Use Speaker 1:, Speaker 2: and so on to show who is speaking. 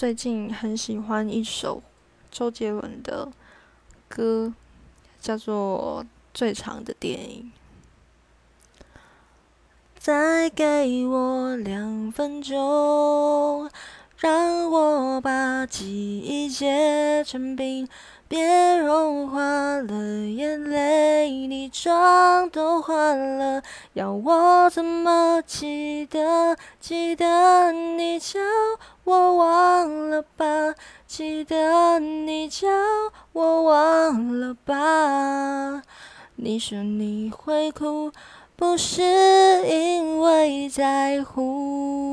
Speaker 1: 最近很喜欢一首周杰伦的歌，叫做《最长的电影》。再给我两分钟，让我把记忆结成冰，别融化了眼泪，你妆都花了，要我怎么记得？记得你叫我忘了吧，记得你叫我忘了吧。你说你会哭。不是因为在乎。